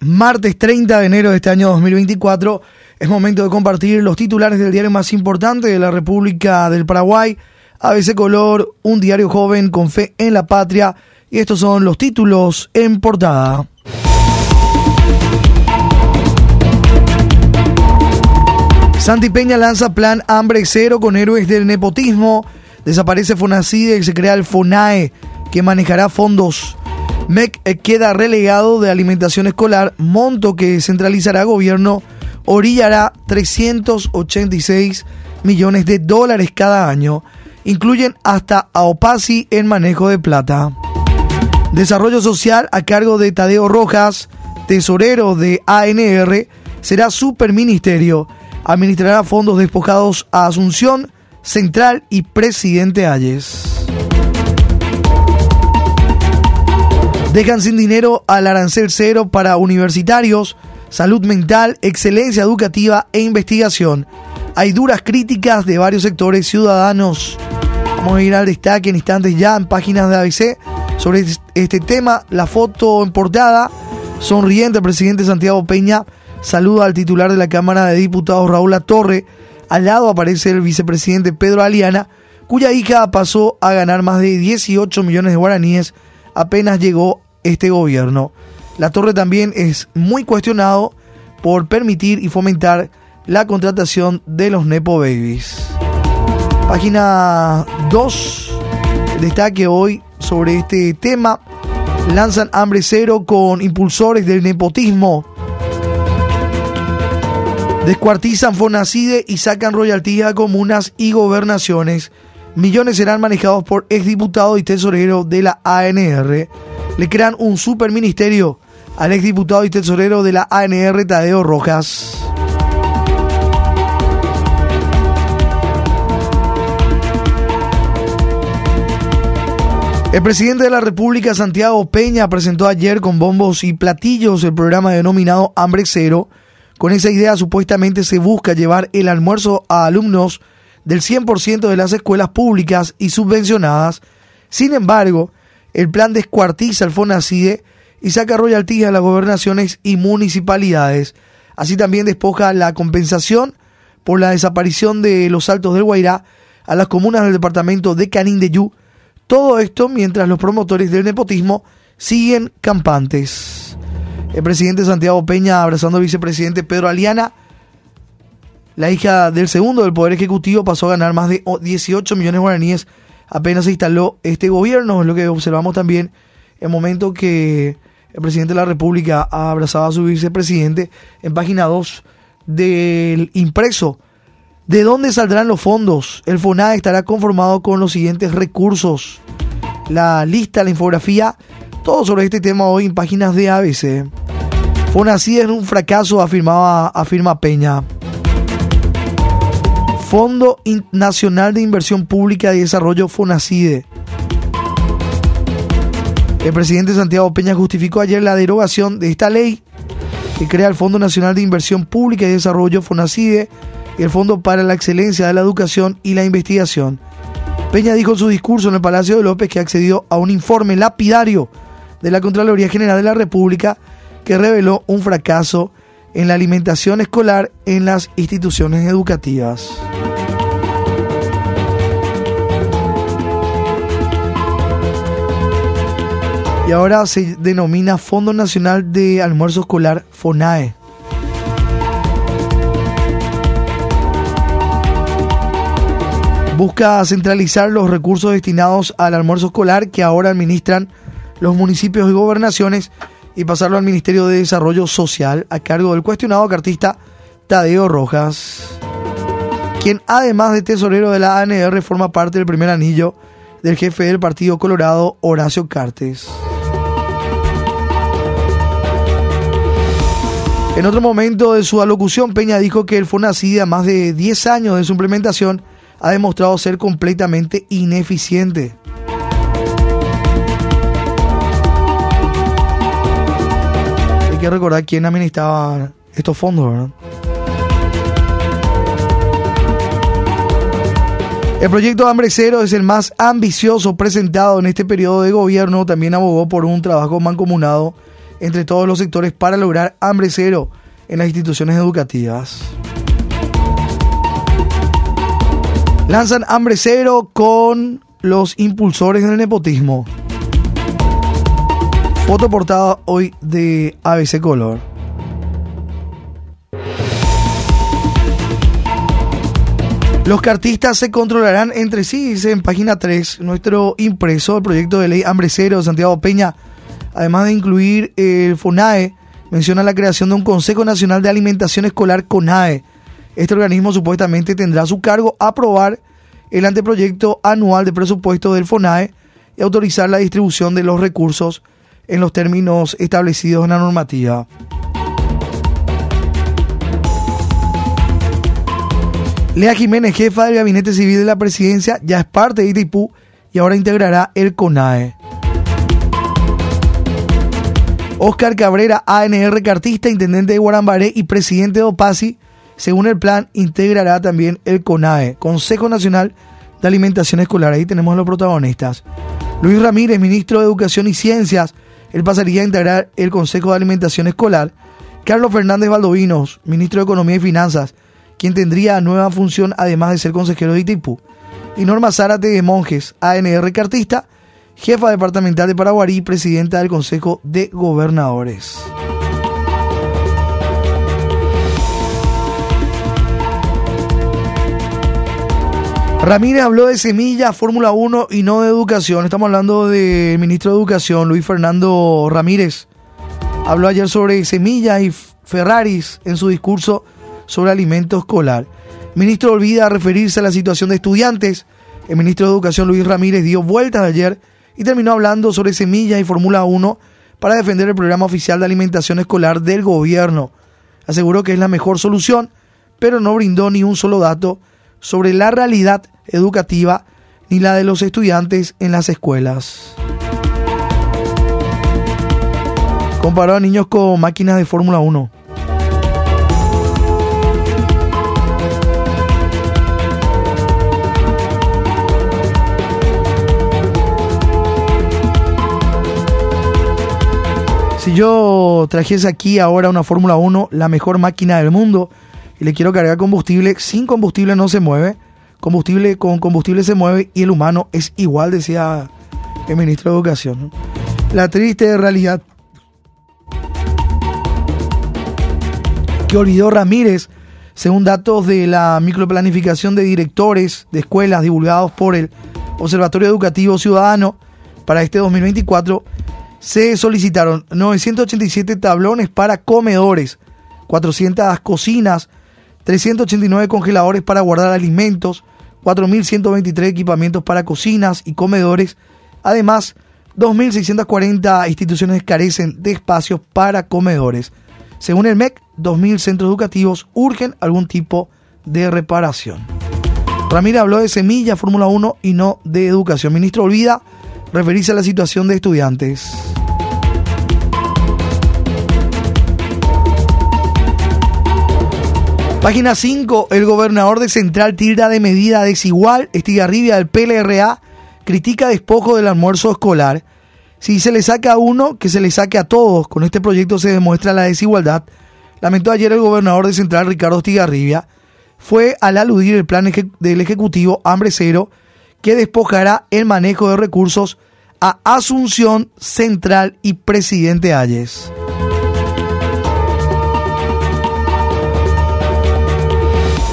martes 30 de enero de este año 2024. Es momento de compartir los titulares del diario más importante de la República del Paraguay, ABC Color, un diario joven con fe en la patria. Y estos son los títulos en portada. Santi Peña lanza plan hambre cero con héroes del nepotismo. Desaparece Fonacide y se crea el FONAE, que manejará fondos MEC queda relegado de alimentación escolar, monto que centralizará gobierno, orillará 386 millones de dólares cada año. Incluyen hasta a Opasi en manejo de plata. Desarrollo social a cargo de Tadeo Rojas, tesorero de ANR, será superministerio. Administrará fondos despojados a Asunción, Central y Presidente Ayes. Dejan sin dinero al arancel cero para universitarios, salud mental, excelencia educativa e investigación. Hay duras críticas de varios sectores ciudadanos. Vamos a ir al destaque en instantes ya en páginas de ABC sobre este tema. La foto en portada, sonriente el presidente Santiago Peña saluda al titular de la Cámara de Diputados Raúl Torre. Al lado aparece el vicepresidente Pedro Aliana, cuya hija pasó a ganar más de 18 millones de guaraníes apenas llegó este gobierno. La Torre también es muy cuestionado por permitir y fomentar la contratación de los Nepo Babies. Página 2 destaque hoy sobre este tema. Lanzan hambre cero con impulsores del nepotismo. Descuartizan Fonacide y sacan royalties a comunas y gobernaciones. Millones serán manejados por exdiputado y tesorero de la ANR. Le crean un superministerio al exdiputado y tesorero de la ANR, Tadeo Rojas. El presidente de la República, Santiago Peña, presentó ayer con bombos y platillos el programa denominado Hambre Cero. Con esa idea supuestamente se busca llevar el almuerzo a alumnos del 100% de las escuelas públicas y subvencionadas. Sin embargo, el plan descuartiza el FONACIDE y saca royalties a las gobernaciones y municipalidades. Así también despoja la compensación por la desaparición de los Altos del Guairá a las comunas del departamento de Canindeyú. Todo esto mientras los promotores del nepotismo siguen campantes. El presidente Santiago Peña abrazando al vicepresidente Pedro Aliana la hija del segundo del Poder Ejecutivo pasó a ganar más de 18 millones de guaraníes apenas se instaló este gobierno, es lo que observamos también en el momento que el presidente de la República abrazaba a su vicepresidente en página 2 del impreso. ¿De dónde saldrán los fondos? El FONADE estará conformado con los siguientes recursos. La lista, la infografía, todo sobre este tema hoy en páginas de ABC. FONACID es un fracaso, afirmaba, afirma Peña. Fondo Nacional de Inversión Pública y Desarrollo FONACIDE. El presidente Santiago Peña justificó ayer la derogación de esta ley que crea el Fondo Nacional de Inversión Pública y Desarrollo FONACIDE y el Fondo para la Excelencia de la Educación y la Investigación. Peña dijo en su discurso en el Palacio de López que accedió a un informe lapidario de la Contraloría General de la República que reveló un fracaso en la alimentación escolar en las instituciones educativas. Y ahora se denomina Fondo Nacional de Almuerzo Escolar, FONAE. Busca centralizar los recursos destinados al almuerzo escolar que ahora administran los municipios y gobernaciones y pasarlo al Ministerio de Desarrollo Social a cargo del cuestionado cartista Tadeo Rojas, quien además de tesorero de la ANR forma parte del primer anillo del jefe del Partido Colorado, Horacio Cartes. En otro momento de su alocución, Peña dijo que el FONACID, a más de 10 años de su implementación, ha demostrado ser completamente ineficiente. hay que recordar quién administraba estos fondos, ¿verdad? El proyecto Hambre Cero es el más ambicioso presentado en este periodo de gobierno. También abogó por un trabajo mancomunado entre todos los sectores para lograr hambre cero en las instituciones educativas. Lanzan hambre cero con los impulsores del nepotismo. Foto portada hoy de ABC Color. Los cartistas se controlarán entre sí, dice en página 3, nuestro impreso, el proyecto de ley Hambre Cero Santiago Peña, además de incluir el FONAE, menciona la creación de un Consejo Nacional de Alimentación Escolar CONAE. Este organismo supuestamente tendrá a su cargo aprobar el anteproyecto anual de presupuesto del FONAE y autorizar la distribución de los recursos en los términos establecidos en la normativa. Lea Jiménez, jefa del Gabinete Civil de la Presidencia, ya es parte de Itaipú y ahora integrará el CONAE. Oscar Cabrera, ANR cartista, intendente de Guarambaré y presidente de OPASI, según el plan, integrará también el CONAE, Consejo Nacional de Alimentación Escolar. Ahí tenemos a los protagonistas. Luis Ramírez, ministro de Educación y Ciencias, él pasaría a integrar el Consejo de Alimentación Escolar. Carlos Fernández Valdovinos, ministro de Economía y Finanzas, quien tendría nueva función además de ser consejero de Itaipú. Y Norma Zárate de Monjes, ANR Cartista, jefa departamental de Paraguarí, presidenta del Consejo de Gobernadores. Ramírez habló de semilla, Fórmula 1 y no de educación. Estamos hablando del ministro de Educación, Luis Fernando Ramírez. Habló ayer sobre semillas y Ferraris en su discurso sobre alimento escolar. El ministro olvida referirse a la situación de estudiantes. El ministro de Educación, Luis Ramírez, dio vueltas ayer y terminó hablando sobre semillas y Fórmula 1 para defender el programa oficial de alimentación escolar del gobierno. Aseguró que es la mejor solución, pero no brindó ni un solo dato sobre la realidad educativa ni la de los estudiantes en las escuelas. Comparó a niños con máquinas de Fórmula 1. Yo trajese aquí ahora una Fórmula 1, la mejor máquina del mundo, y le quiero cargar combustible, sin combustible no se mueve, combustible con combustible se mueve y el humano es igual, decía el ministro de Educación. La triste realidad que olvidó Ramírez, según datos de la microplanificación de directores de escuelas divulgados por el Observatorio Educativo Ciudadano para este 2024, se solicitaron 987 tablones para comedores, 400 cocinas, 389 congeladores para guardar alimentos, 4.123 equipamientos para cocinas y comedores. Además, 2.640 instituciones carecen de espacios para comedores. Según el MEC, 2.000 centros educativos urgen algún tipo de reparación. Ramírez habló de semilla, Fórmula 1 y no de educación. Ministro olvida referirse a la situación de estudiantes. Página 5. El gobernador de Central tira de medida desigual. Estigarribia del PLRA critica despojo del almuerzo escolar. Si se le saca a uno, que se le saque a todos. Con este proyecto se demuestra la desigualdad. Lamentó ayer el gobernador de Central, Ricardo Estigarribia. Fue al aludir el plan del Ejecutivo Hambre Cero, que despojará el manejo de recursos a Asunción Central y Presidente Ayes.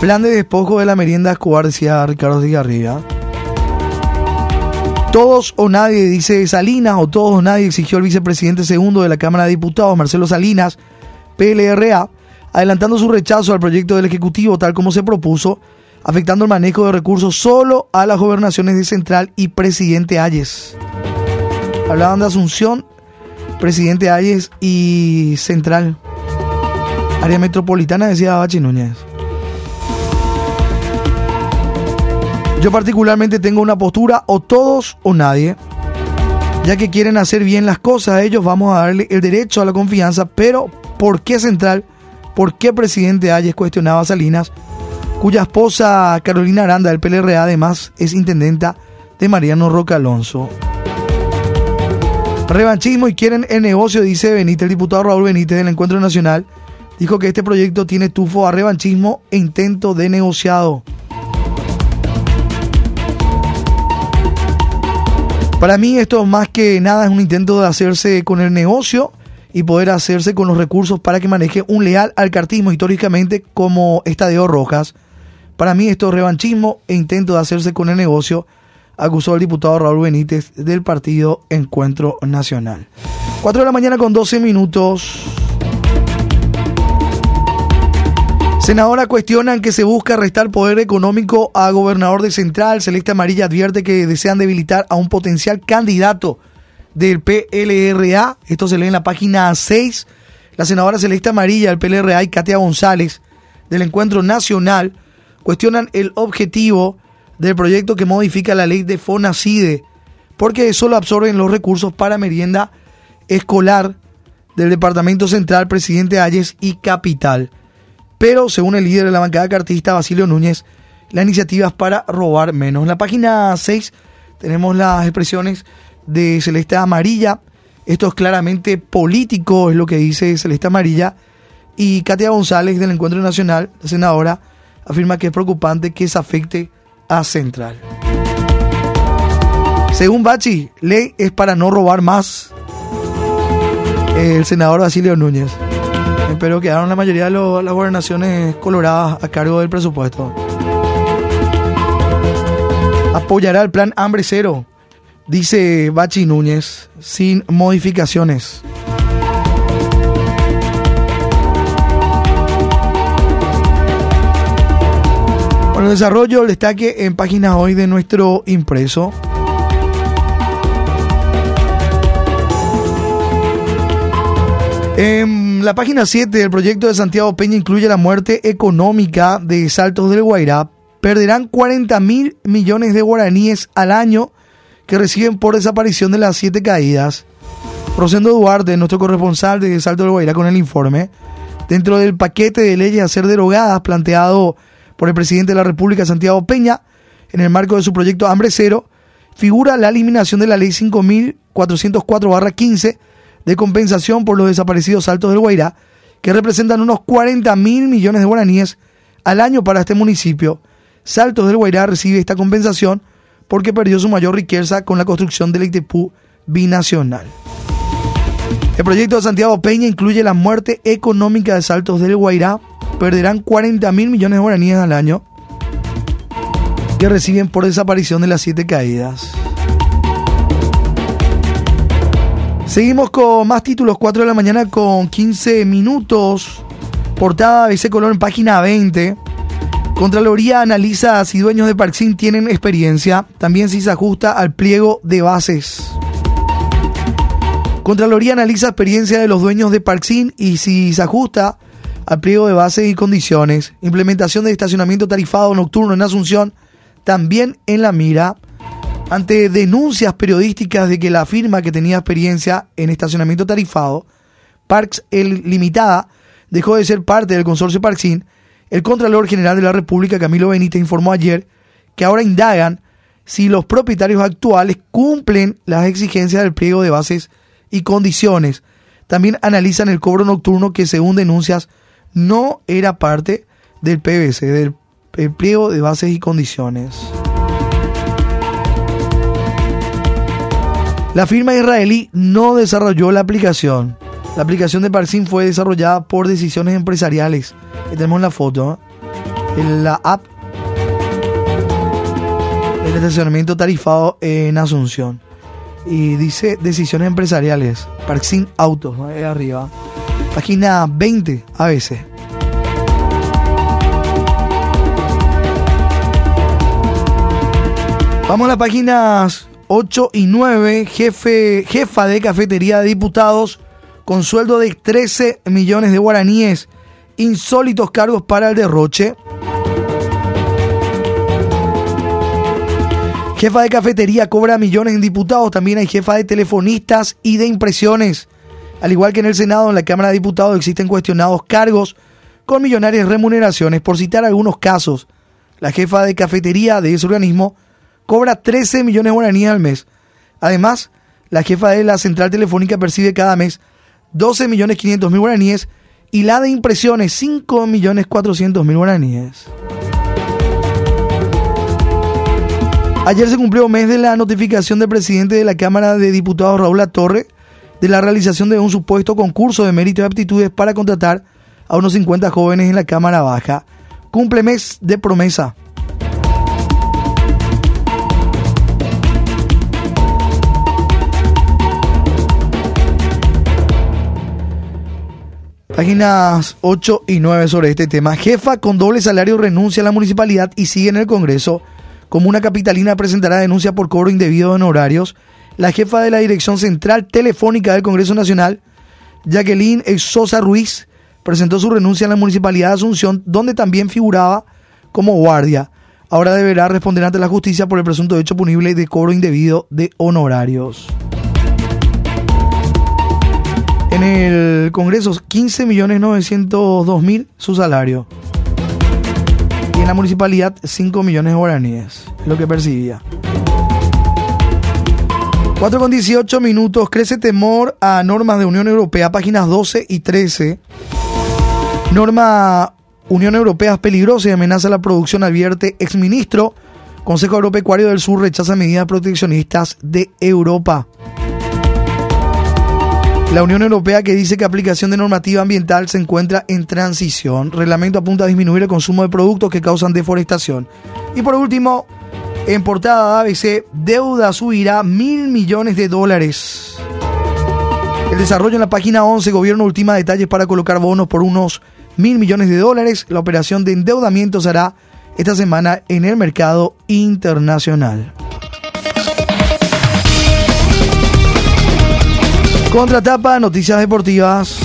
Plan de despojo de la merienda Escobar, decía Ricardo Garriga. Todos o nadie, dice Salinas, o todos o nadie exigió el vicepresidente segundo de la Cámara de Diputados, Marcelo Salinas, PLRA, adelantando su rechazo al proyecto del Ejecutivo tal como se propuso, afectando el manejo de recursos solo a las gobernaciones de Central y Presidente Ayes. Hablaban de Asunción, Presidente Ayes y Central. Área metropolitana, decía Bachi Núñez. Yo particularmente tengo una postura o todos o nadie. Ya que quieren hacer bien las cosas, ellos vamos a darle el derecho a la confianza, pero ¿por qué Central? ¿Por qué presidente Ayes cuestionaba a Salinas, cuya esposa Carolina Aranda del PLRA además es intendenta de Mariano Roca Alonso? Revanchismo y quieren el negocio, dice Benítez, el diputado Raúl Benítez del Encuentro Nacional. Dijo que este proyecto tiene tufo a revanchismo e intento de negociado. Para mí esto más que nada es un intento de hacerse con el negocio y poder hacerse con los recursos para que maneje un leal al cartismo históricamente como Estadio Rojas. Para mí esto es revanchismo e intento de hacerse con el negocio, acusó el diputado Raúl Benítez del partido Encuentro Nacional. 4 de la mañana con 12 minutos. Senadora cuestionan que se busca restar poder económico a gobernador de Central. Celeste Amarilla advierte que desean debilitar a un potencial candidato del PLRA. Esto se lee en la página 6. La senadora Celeste Amarilla del PLRA y Katia González del Encuentro Nacional cuestionan el objetivo del proyecto que modifica la ley de FONACIDE porque solo absorben los recursos para merienda escolar del Departamento Central, Presidente Ayes y Capital. Pero, según el líder de la bancada cartista, Basilio Núñez, la iniciativa es para robar menos. En la página 6 tenemos las expresiones de Celeste Amarilla. Esto es claramente político, es lo que dice Celeste Amarilla. Y Katia González del Encuentro Nacional, la senadora, afirma que es preocupante que se afecte a Central. Según Bachi, ley es para no robar más. El senador Basilio Núñez. Pero quedaron la mayoría de las gobernaciones coloradas a cargo del presupuesto. Apoyará el plan Hambre Cero, dice Bachi Núñez, sin modificaciones. Desarrollo destaque en páginas hoy de nuestro impreso. En la página 7 del proyecto de Santiago Peña incluye la muerte económica de Saltos del Guairá. Perderán 40 mil millones de guaraníes al año que reciben por desaparición de las siete caídas. Rosendo Duarte, nuestro corresponsal de Salto del Guairá, con el informe. Dentro del paquete de leyes a ser derogadas planteado por el presidente de la República, Santiago Peña, en el marco de su proyecto Hambre Cero, figura la eliminación de la ley 5404-15 de compensación por los desaparecidos Saltos del Guairá, que representan unos 40 mil millones de guaraníes al año para este municipio. Saltos del Guairá recibe esta compensación porque perdió su mayor riqueza con la construcción del Itepú binacional. El proyecto de Santiago Peña incluye la muerte económica de Saltos del Guairá. Perderán 40 mil millones de guaraníes al año que reciben por desaparición de las siete caídas. Seguimos con más títulos, 4 de la mañana con 15 minutos. Portada BC Color en página 20. Contraloría analiza si dueños de Parksin tienen experiencia. También si se ajusta al pliego de bases. Contraloría analiza experiencia de los dueños de Parksin y si se ajusta al pliego de bases y condiciones. Implementación de estacionamiento tarifado nocturno en Asunción también en la mira ante denuncias periodísticas de que la firma que tenía experiencia en estacionamiento tarifado, Parks El Limitada, dejó de ser parte del consorcio Parksin, el Contralor General de la República, Camilo Benítez, informó ayer que ahora indagan si los propietarios actuales cumplen las exigencias del pliego de bases y condiciones. También analizan el cobro nocturno que, según denuncias, no era parte del PBC, del pliego de bases y condiciones. La firma israelí no desarrolló la aplicación. La aplicación de Parsim fue desarrollada por decisiones empresariales. Aquí tenemos la foto. En la app del estacionamiento tarifado en Asunción. Y dice decisiones empresariales. Parsim Autos, ahí arriba. Página 20 a veces. Vamos a las páginas 8 y 9, jefe, jefa de cafetería de diputados con sueldo de 13 millones de guaraníes, insólitos cargos para el derroche. Jefa de cafetería cobra millones en diputados, también hay jefa de telefonistas y de impresiones. Al igual que en el Senado, en la Cámara de Diputados existen cuestionados cargos con millonarias remuneraciones. Por citar algunos casos, la jefa de cafetería de ese organismo cobra 13 millones de guaraníes al mes. Además, la jefa de la central telefónica percibe cada mes 12 millones 500 mil guaraníes y la de impresiones 5 millones 400 mil guaraníes. Ayer se cumplió un mes de la notificación del presidente de la Cámara de Diputados, Raúl Latorre, de la realización de un supuesto concurso de mérito y aptitudes para contratar a unos 50 jóvenes en la Cámara Baja. Cumple mes de promesa. Páginas 8 y 9 sobre este tema. Jefa con doble salario renuncia a la municipalidad y sigue en el Congreso. Como una capitalina presentará denuncia por cobro indebido de honorarios. La jefa de la Dirección Central Telefónica del Congreso Nacional, Jacqueline Sosa Ruiz, presentó su renuncia a la municipalidad de Asunción, donde también figuraba como guardia. Ahora deberá responder ante la justicia por el presunto hecho punible de cobro indebido de honorarios. En el Congreso, 15.902.000 su salario. Y en la municipalidad, 5 millones de guaraníes, lo que percibía. 4 con 18 minutos. Crece temor a normas de Unión Europea, páginas 12 y 13. Norma Unión Europea es peligrosa y amenaza la producción, advierte exministro. Consejo Agropecuario del Sur rechaza medidas proteccionistas de Europa. La Unión Europea que dice que aplicación de normativa ambiental se encuentra en transición. Reglamento apunta a disminuir el consumo de productos que causan deforestación. Y por último, en portada ABC, deuda subirá mil millones de dólares. El desarrollo en la página 11, gobierno ultima detalles para colocar bonos por unos mil millones de dólares. La operación de endeudamiento se hará esta semana en el mercado internacional. Contratapa, noticias deportivas.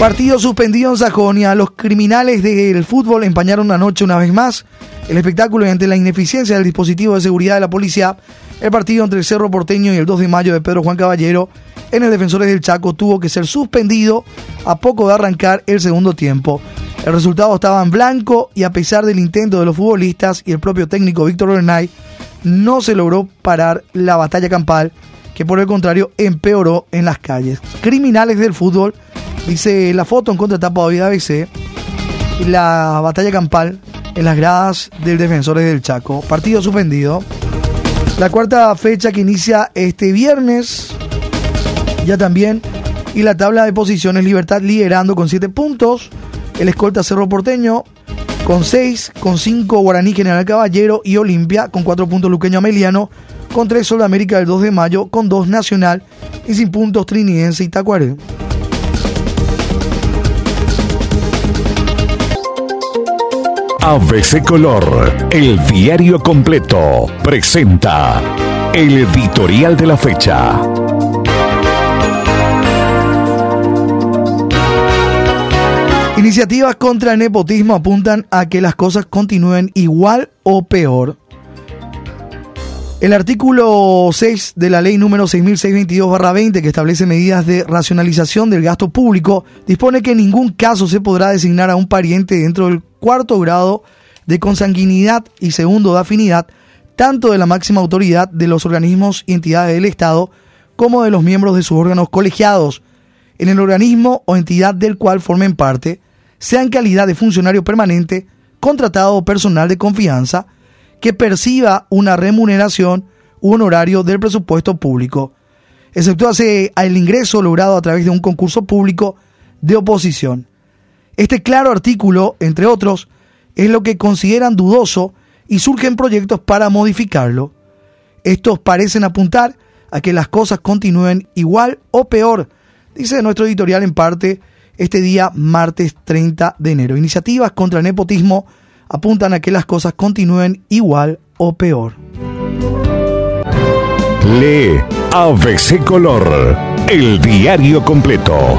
Partido suspendido en Sajonia. Los criminales del fútbol empañaron anoche una vez más el espectáculo y ante la ineficiencia del dispositivo de seguridad de la policía. El partido entre el Cerro Porteño y el 2 de mayo de Pedro Juan Caballero en el Defensores del Chaco tuvo que ser suspendido a poco de arrancar el segundo tiempo. El resultado estaba en blanco y a pesar del intento de los futbolistas y el propio técnico Víctor Bernay, no se logró parar la batalla campal que por el contrario empeoró en las calles. Criminales del fútbol, dice la foto en contratapa de ABC, la batalla campal en las gradas del Defensores del Chaco. Partido suspendido. La cuarta fecha que inicia este viernes, ya también, y la tabla de posiciones Libertad liderando con 7 puntos, el escolta Cerro Porteño con 6, con 5 Guaraní General Caballero y Olimpia con 4 puntos Luqueño Ameliano con 3 Sol América del 2 de mayo, con 2 Nacional y sin puntos Trinidense y Tacuaré. ABC Color, el diario completo, presenta el editorial de la fecha. Iniciativas contra el nepotismo apuntan a que las cosas continúen igual o peor el artículo 6 de la ley número 6622-20, que establece medidas de racionalización del gasto público, dispone que en ningún caso se podrá designar a un pariente dentro del cuarto grado de consanguinidad y segundo de afinidad, tanto de la máxima autoridad de los organismos y entidades del Estado como de los miembros de sus órganos colegiados, en el organismo o entidad del cual formen parte, sea en calidad de funcionario permanente, contratado o personal de confianza, que perciba una remuneración u honorario del presupuesto público, exceptuase el ingreso logrado a través de un concurso público de oposición. Este claro artículo, entre otros, es lo que consideran dudoso y surgen proyectos para modificarlo. Estos parecen apuntar a que las cosas continúen igual o peor, dice nuestro editorial en parte este día martes 30 de enero. Iniciativas contra el nepotismo apuntan a que las cosas continúen igual o peor. Lee ABC Color, el diario completo.